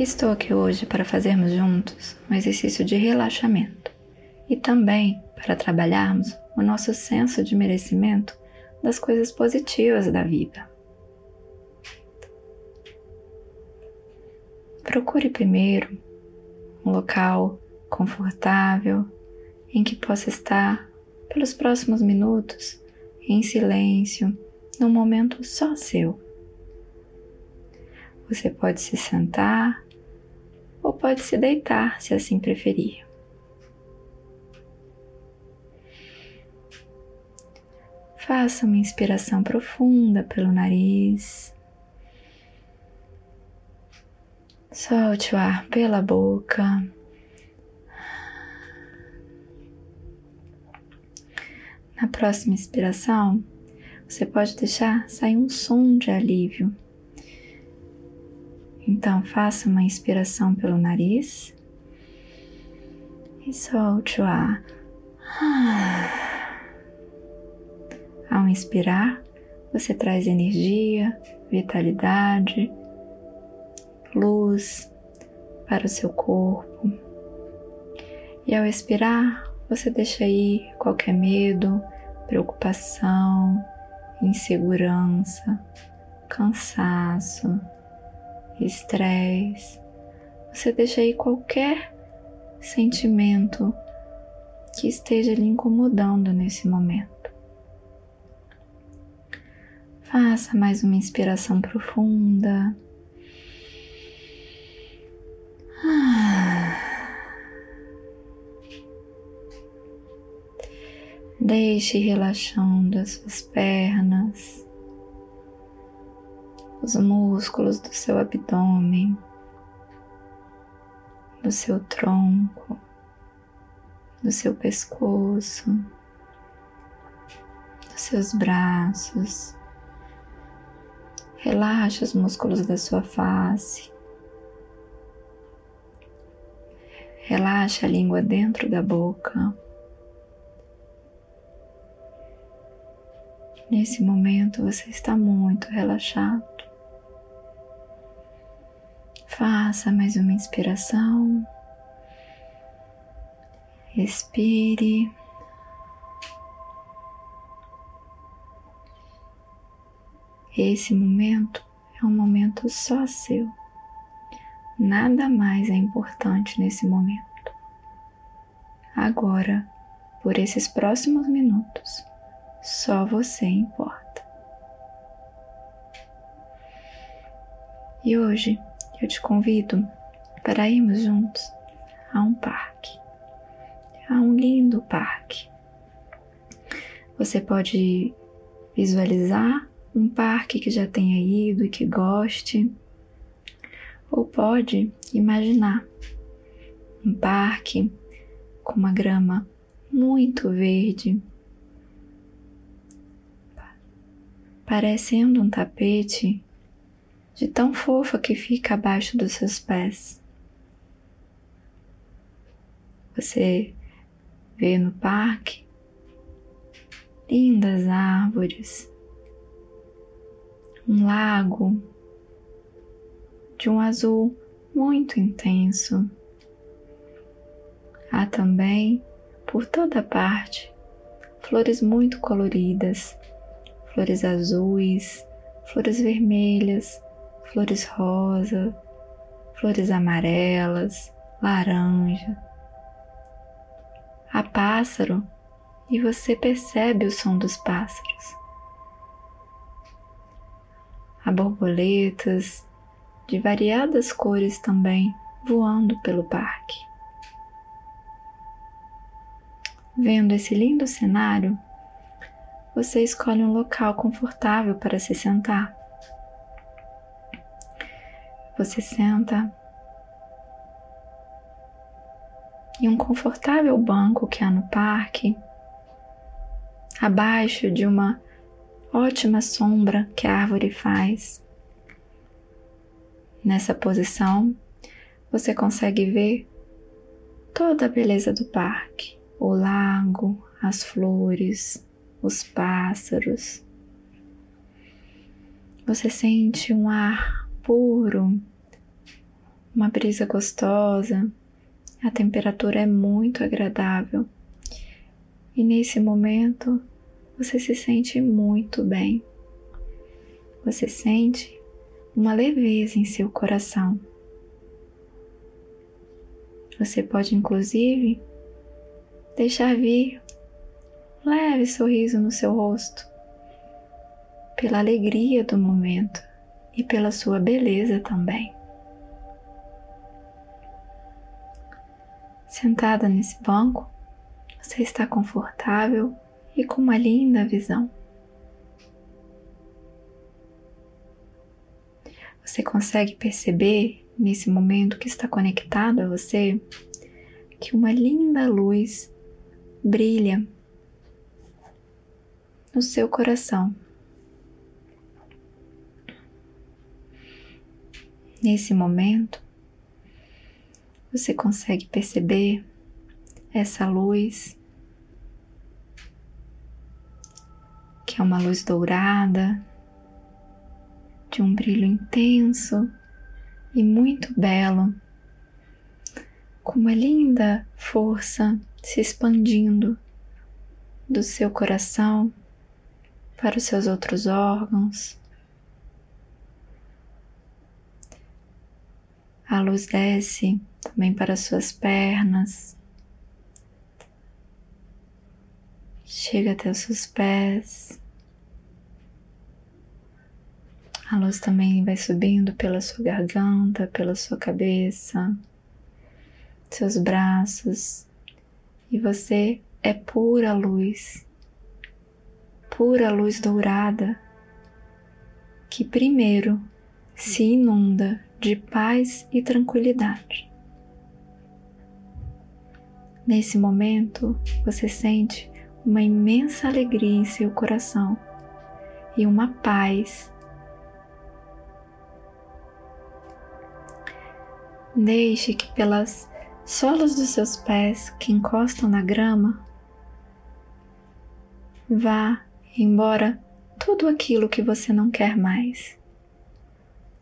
Estou aqui hoje para fazermos juntos um exercício de relaxamento e também para trabalharmos o nosso senso de merecimento das coisas positivas da vida. Procure primeiro um local confortável em que possa estar pelos próximos minutos em silêncio, num momento só seu. Você pode se sentar ou pode se deitar se assim preferir. Faça uma inspiração profunda pelo nariz. Solte o ar pela boca. Na próxima inspiração, você pode deixar sair um som de alívio. Então, faça uma inspiração pelo nariz e solte o ar. Ao inspirar, você traz energia, vitalidade, luz para o seu corpo. E ao expirar, você deixa ir qualquer medo, preocupação, insegurança, cansaço, estresse. Você deixa aí qualquer sentimento que esteja lhe incomodando nesse momento. Faça mais uma inspiração profunda. Deixe relaxando as suas pernas os músculos do seu abdômen, do seu tronco, do seu pescoço, dos seus braços. Relaxe os músculos da sua face. Relaxe a língua dentro da boca. Nesse momento você está muito relaxado. Faça mais uma inspiração. Respire. Esse momento é um momento só seu. Nada mais é importante nesse momento. Agora, por esses próximos minutos, só você importa. E hoje eu te convido para irmos juntos a um parque, a um lindo parque. Você pode visualizar um parque que já tenha ido e que goste, ou pode imaginar um parque com uma grama muito verde, parecendo um tapete de tão fofa que fica abaixo dos seus pés. Você vê no parque lindas árvores, um lago de um azul muito intenso. Há também, por toda parte, flores muito coloridas, flores azuis, flores vermelhas, flores rosa, flores amarelas, laranja. Há pássaro e você percebe o som dos pássaros. Há borboletas de variadas cores também voando pelo parque. Vendo esse lindo cenário, você escolhe um local confortável para se sentar. Você senta em um confortável banco que há no parque, abaixo de uma ótima sombra que a árvore faz. Nessa posição, você consegue ver toda a beleza do parque, o lago, as flores, os pássaros. Você sente um ar puro, uma brisa gostosa, a temperatura é muito agradável e nesse momento você se sente muito bem. Você sente uma leveza em seu coração. Você pode inclusive deixar vir um leve sorriso no seu rosto, pela alegria do momento e pela sua beleza também. Sentada nesse banco, você está confortável e com uma linda visão. Você consegue perceber nesse momento que está conectado a você que uma linda luz brilha no seu coração. Nesse momento, você consegue perceber essa luz, que é uma luz dourada, de um brilho intenso e muito belo, com uma linda força se expandindo do seu coração para os seus outros órgãos. A luz desce também para as suas pernas, chega até os seus pés. A luz também vai subindo pela sua garganta, pela sua cabeça, seus braços, e você é pura luz, pura luz dourada, que primeiro se inunda de paz e tranquilidade. Nesse momento, você sente uma imensa alegria em seu coração e uma paz Deixe que pelas solas dos seus pés que encostam na grama vá embora tudo aquilo que você não quer mais.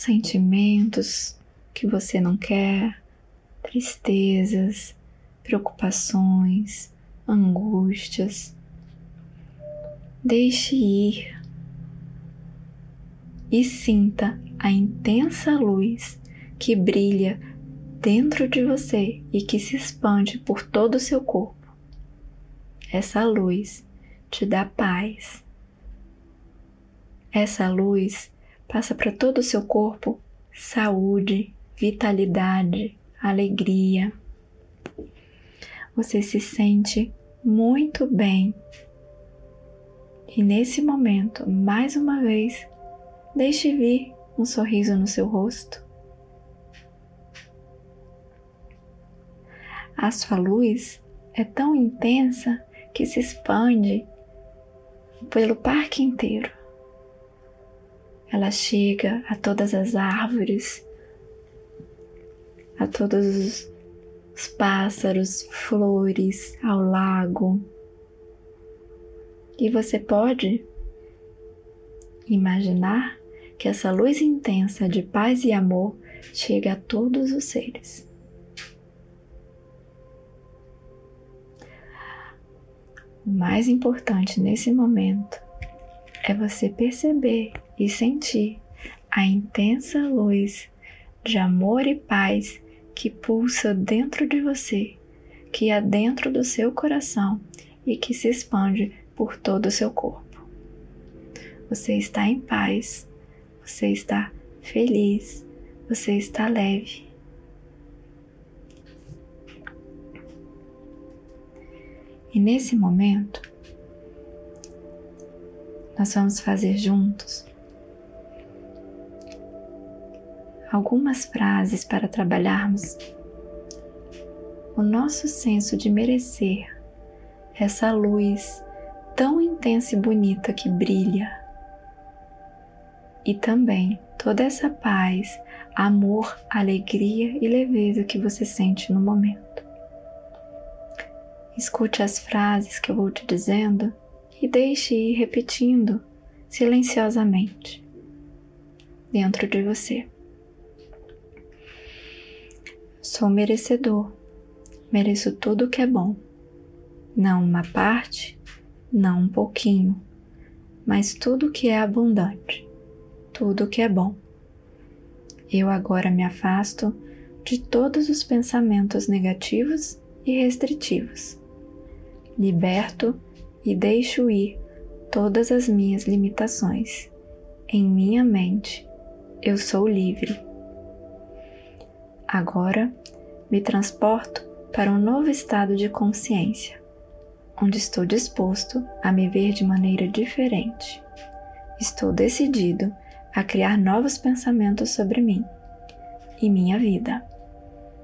Sentimentos que você não quer, tristezas, preocupações, angústias. Deixe ir e sinta a intensa luz que brilha dentro de você e que se expande por todo o seu corpo. Essa luz te dá paz. Essa luz passa para todo o seu corpo saúde, vitalidade, alegria. Você se sente muito bem. E nesse momento, mais uma vez, deixe vir um sorriso no seu rosto. A sua luz é tão intensa que se expande pelo parque inteiro. Ela chega a todas as árvores, a todos os, os pássaros, flores, ao lago. E você pode imaginar que essa luz intensa de paz e amor chega a todos os seres. O mais importante nesse momento é você perceber e sentir a intensa luz de amor e paz que pulsa dentro de você, que é dentro do seu coração e que se expande por todo o seu corpo. Você está em paz, você está feliz, você está leve. E nesse momento, nós vamos fazer juntos algumas frases para trabalharmos o nosso senso de merecer essa luz tão intensa e bonita que brilha, e também toda essa paz, amor, alegria e leveza que você sente no momento. Escute as frases que eu vou te dizendo e deixe ir repetindo silenciosamente dentro de você. Sou merecedor, mereço tudo que é bom, não uma parte, não um pouquinho, mas tudo que é abundante, tudo que é bom. Eu agora me afasto de todos os pensamentos negativos e restritivos. Liberto e deixo ir todas as minhas limitações. Em minha mente, eu sou livre. Agora me transporto para um novo estado de consciência, onde estou disposto a me ver de maneira diferente. Estou decidido a criar novos pensamentos sobre mim e minha vida.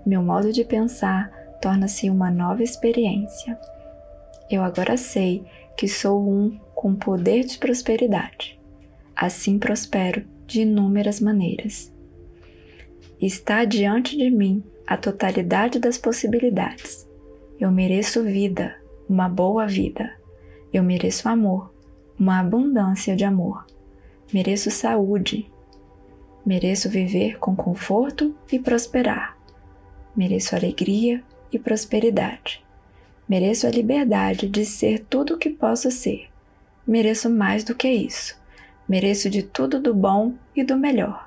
Meu modo de pensar torna-se uma nova experiência eu agora sei que sou um com poder de prosperidade. Assim prospero de inúmeras maneiras. Está diante de mim a totalidade das possibilidades. Eu mereço vida, uma boa vida. Eu mereço amor, uma abundância de amor. Mereço saúde. Mereço viver com conforto e prosperar. Mereço alegria e prosperidade. Mereço a liberdade de ser tudo o que posso ser. Mereço mais do que isso. Mereço de tudo do bom e do melhor.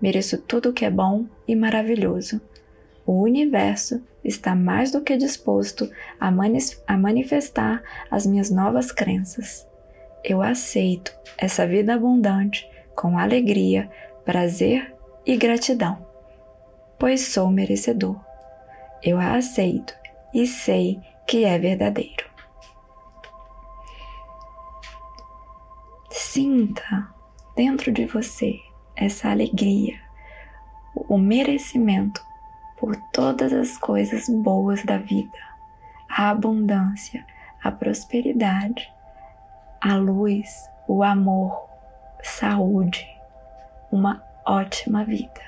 Mereço tudo o que é bom e maravilhoso. O universo está mais do que disposto a, a manifestar as minhas novas crenças. Eu aceito essa vida abundante com alegria, prazer e gratidão, pois sou merecedor. Eu a aceito e sei que é verdadeiro. Sinta dentro de você essa alegria, o merecimento por todas as coisas boas da vida, a abundância, a prosperidade, a luz, o amor, saúde, uma ótima vida.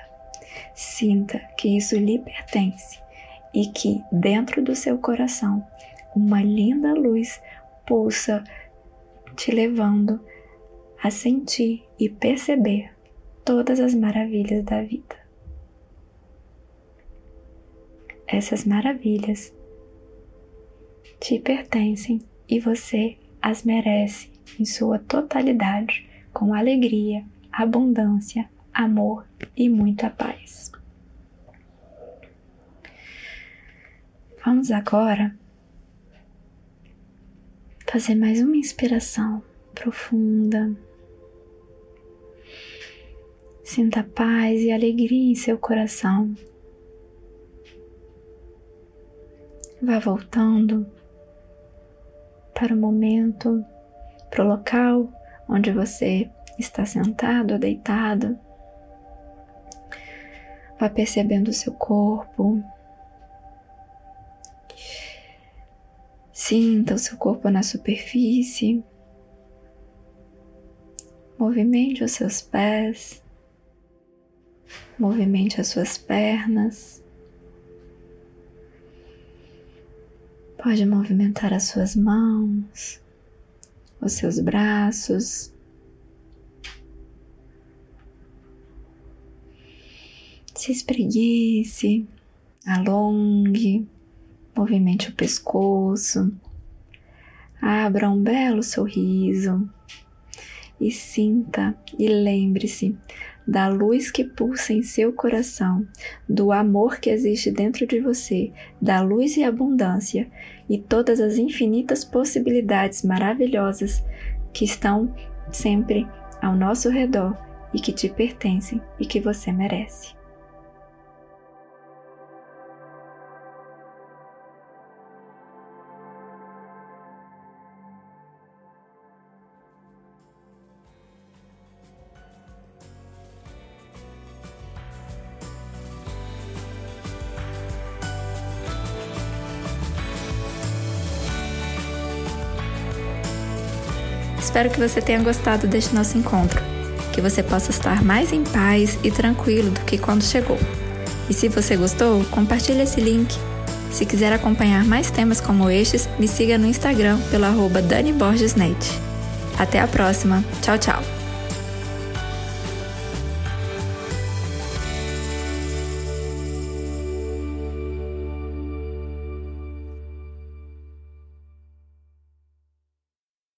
Sinta que isso lhe pertence e que dentro do seu coração uma linda luz pulsa, te levando a sentir e perceber todas as maravilhas da vida. Essas maravilhas te pertencem e você as merece em sua totalidade, com alegria, abundância, amor e muita paz. Vamos agora fazer mais uma inspiração profunda. Sinta paz e alegria em seu coração. Vá voltando para o momento, para o local onde você está sentado ou deitado. Vá percebendo o seu corpo, Sinta o seu corpo na superfície. Movimente os seus pés. Movimente as suas pernas. Pode movimentar as suas mãos, os seus braços. Se espreguice, alongue movimente o pescoço, abra um belo sorriso e sinta e lembre-se da luz que pulsa em seu coração, do amor que existe dentro de você, da luz e abundância e todas as infinitas possibilidades maravilhosas que estão sempre ao nosso redor e que te pertencem e que você merece. Espero que você tenha gostado deste nosso encontro, que você possa estar mais em paz e tranquilo do que quando chegou. E se você gostou, compartilhe esse link. Se quiser acompanhar mais temas como estes, me siga no Instagram pelo arroba Dani Borges Net. Até a próxima. Tchau, tchau.